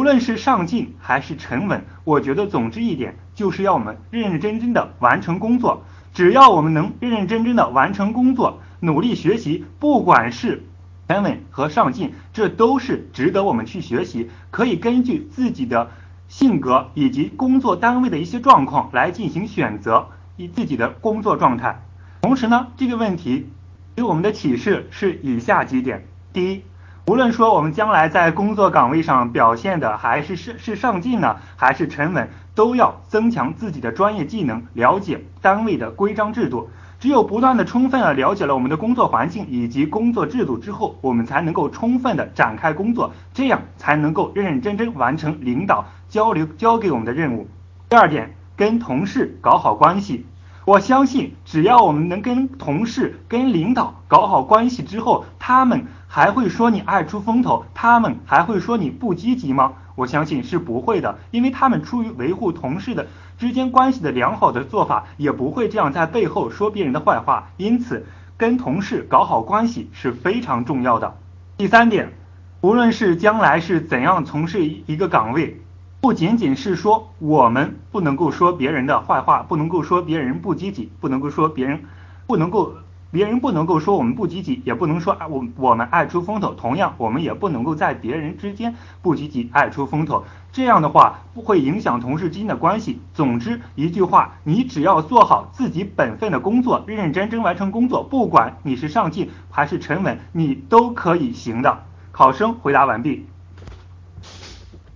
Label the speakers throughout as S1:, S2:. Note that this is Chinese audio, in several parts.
S1: 无论是上进还是沉稳，我觉得总之一点就是要我们认认真真的完成工作。只要我们能认认真真的完成工作，努力学习，不管是沉稳和上进，这都是值得我们去学习。可以根据自己的性格以及工作单位的一些状况来进行选择，以自己的工作状态。同时呢，这个问题给我们的启示是以下几点：第一。无论说我们将来在工作岗位上表现的还是是是上进呢，还是沉稳，都要增强自己的专业技能，了解单位的规章制度。只有不断的充分的了解了我们的工作环境以及工作制度之后，我们才能够充分的展开工作，这样才能够认认真真完成领导交流交给我们的任务。第二点，跟同事搞好关系。我相信，只要我们能跟同事、跟领导搞好关系之后，他们还会说你爱出风头，他们还会说你不积极吗？我相信是不会的，因为他们出于维护同事的之间关系的良好的做法，也不会这样在背后说别人的坏话。因此，跟同事搞好关系是非常重要的。第三点，无论是将来是怎样从事一个岗位。不仅仅是说我们不能够说别人的坏话，不能够说别人不积极，不能够说别人不能够别人不能够说我们不积极，也不能说我我们爱出风头。同样，我们也不能够在别人之间不积极、爱出风头。这样的话不会影响同事之间的关系。总之一句话，你只要做好自己本分的工作，认认真真完成工作，不管你是上进还是沉稳，你都可以行的。考生回答完毕。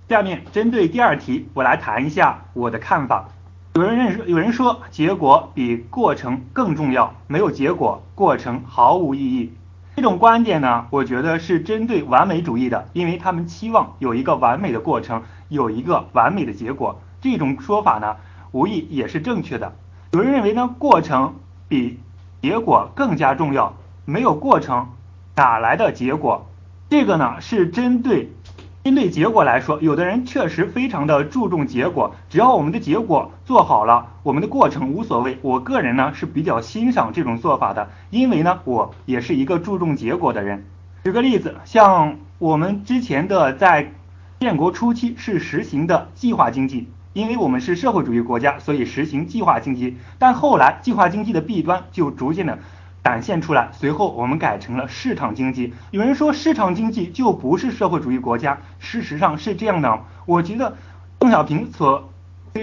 S1: 下面针对第二题，我来谈一下我的看法。有人认识有人说结果比过程更重要，没有结果，过程毫无意义。这种观点呢，我觉得是针对完美主义的，因为他们期望有一个完美的过程，有一个完美的结果。这种说法呢，无疑也是正确的。有人认为呢，过程比结果更加重要，没有过程哪来的结果？这个呢，是针对。针对结果来说，有的人确实非常的注重结果，只要我们的结果做好了，我们的过程无所谓。我个人呢是比较欣赏这种做法的，因为呢我也是一个注重结果的人。举个例子，像我们之前的在建国初期是实行的计划经济，因为我们是社会主义国家，所以实行计划经济。但后来计划经济的弊端就逐渐的。展现出来，随后我们改成了市场经济。有人说市场经济就不是社会主义国家，事实上是这样的。我觉得邓小平所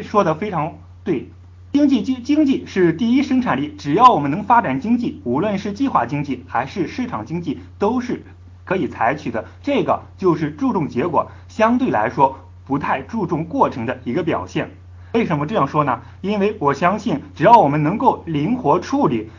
S1: 说的非常对，经济经经济是第一生产力，只要我们能发展经济，无论是计划经济还是市场经济，都是可以采取的。这个就是注重结果，相对来说不太注重过程的一个表现。为什么这样说呢？因为我相信，只要我们能够灵活处理。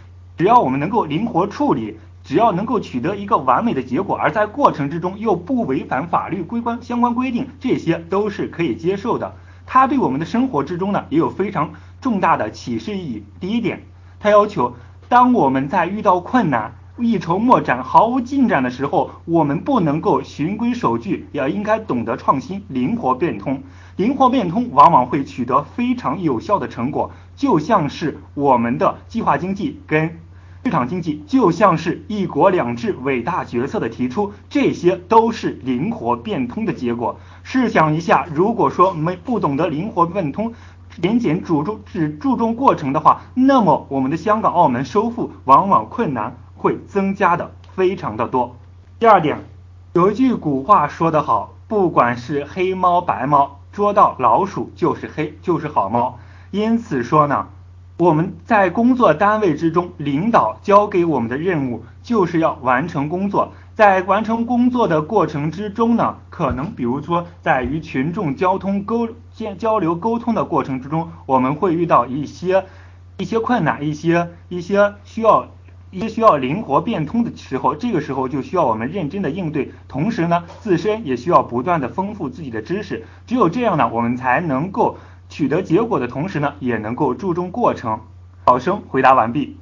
S1: 只要我们能够灵活处理，只要能够取得一个完美的结果，而在过程之中又不违反法律规关相关规定，这些都是可以接受的。它对我们的生活之中呢，也有非常重大的启示意义。第一点，它要求当我们在遇到困难、一筹莫展、毫无进展的时候，我们不能够循规守矩，要应该懂得创新、灵活变通。灵活变通往往会取得非常有效的成果，就像是我们的计划经济跟市场经济，就像是一国两制伟大决策的提出，这些都是灵活变通的结果。试想一下，如果说没不懂得灵活变通，仅仅注重只注重过程的话，那么我们的香港、澳门收复往往困难会增加的非常的多。第二点，有一句古话说得好，不管是黑猫白猫。捉到老鼠就是黑，就是好猫。因此说呢，我们在工作单位之中，领导交给我们的任务就是要完成工作。在完成工作的过程之中呢，可能比如说在与群众交通沟交交流沟通的过程之中，我们会遇到一些一些困难，一些一些需要。一些需要灵活变通的时候，这个时候就需要我们认真的应对，同时呢，自身也需要不断的丰富自己的知识。只有这样呢，我们才能够取得结果的同时呢，也能够注重过程。考生回答完毕。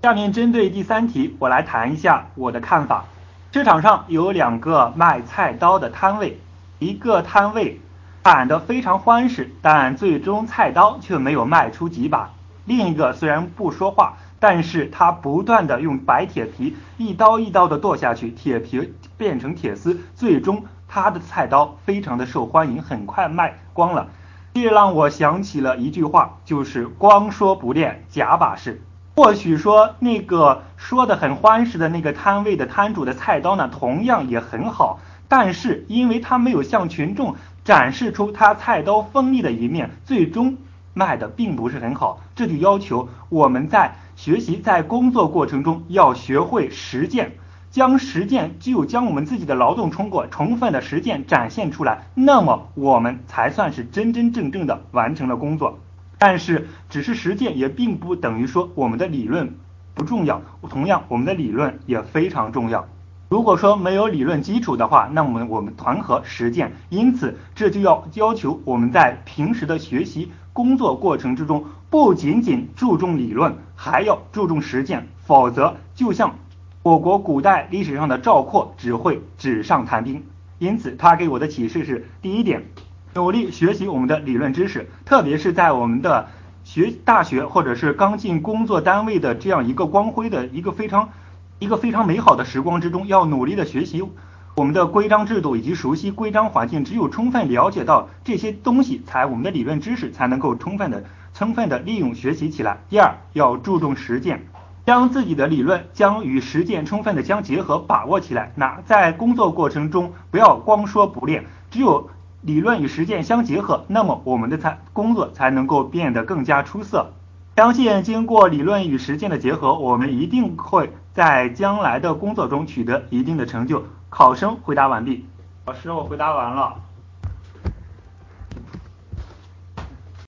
S1: 下面针对第三题，我来谈一下我的看法。市场上有两个卖菜刀的摊位，一个摊位喊得非常欢实，但最终菜刀却没有卖出几把。另一个虽然不说话，但是他不断的用白铁皮一刀一刀的剁下去，铁皮变成铁丝，最终他的菜刀非常的受欢迎，很快卖光了。这让我想起了一句话，就是光说不练，假把式。或许说那个说的很欢实的那个摊位的摊主的菜刀呢，同样也很好，但是因为他没有向群众展示出他菜刀锋利的一面，最终卖的并不是很好。这就要求我们在学习在工作过程中要学会实践。将实践，只有将我们自己的劳动成果充分的实践展现出来，那么我们才算是真真正正的完成了工作。但是，只是实践也并不等于说我们的理论不重要，同样我们的理论也非常重要。如果说没有理论基础的话，那么我们团合实践，因此这就要要求我们在平时的学习工作过程之中，不仅仅注重理论，还要注重实践，否则就像。我国古代历史上的赵括只会纸上谈兵，因此他给我的启示是：第一点，努力学习我们的理论知识，特别是在我们的学大学或者是刚进工作单位的这样一个光辉的一个非常一个非常美好的时光之中，要努力的学习我们的规章制度以及熟悉规章环境。只有充分了解到这些东西，才我们的理论知识才能够充分的充分的利用学习起来。第二，要注重实践。将自己的理论将与实践充分的相结合，把握起来。那在工作过程中，不要光说不练，只有理论与实践相结合，那么我们的才工作才能够变得更加出色。相信经过理论与实践的结合，我们一定会在将来的工作中取得一定的成就。考生回答完毕。老师，我回答完了。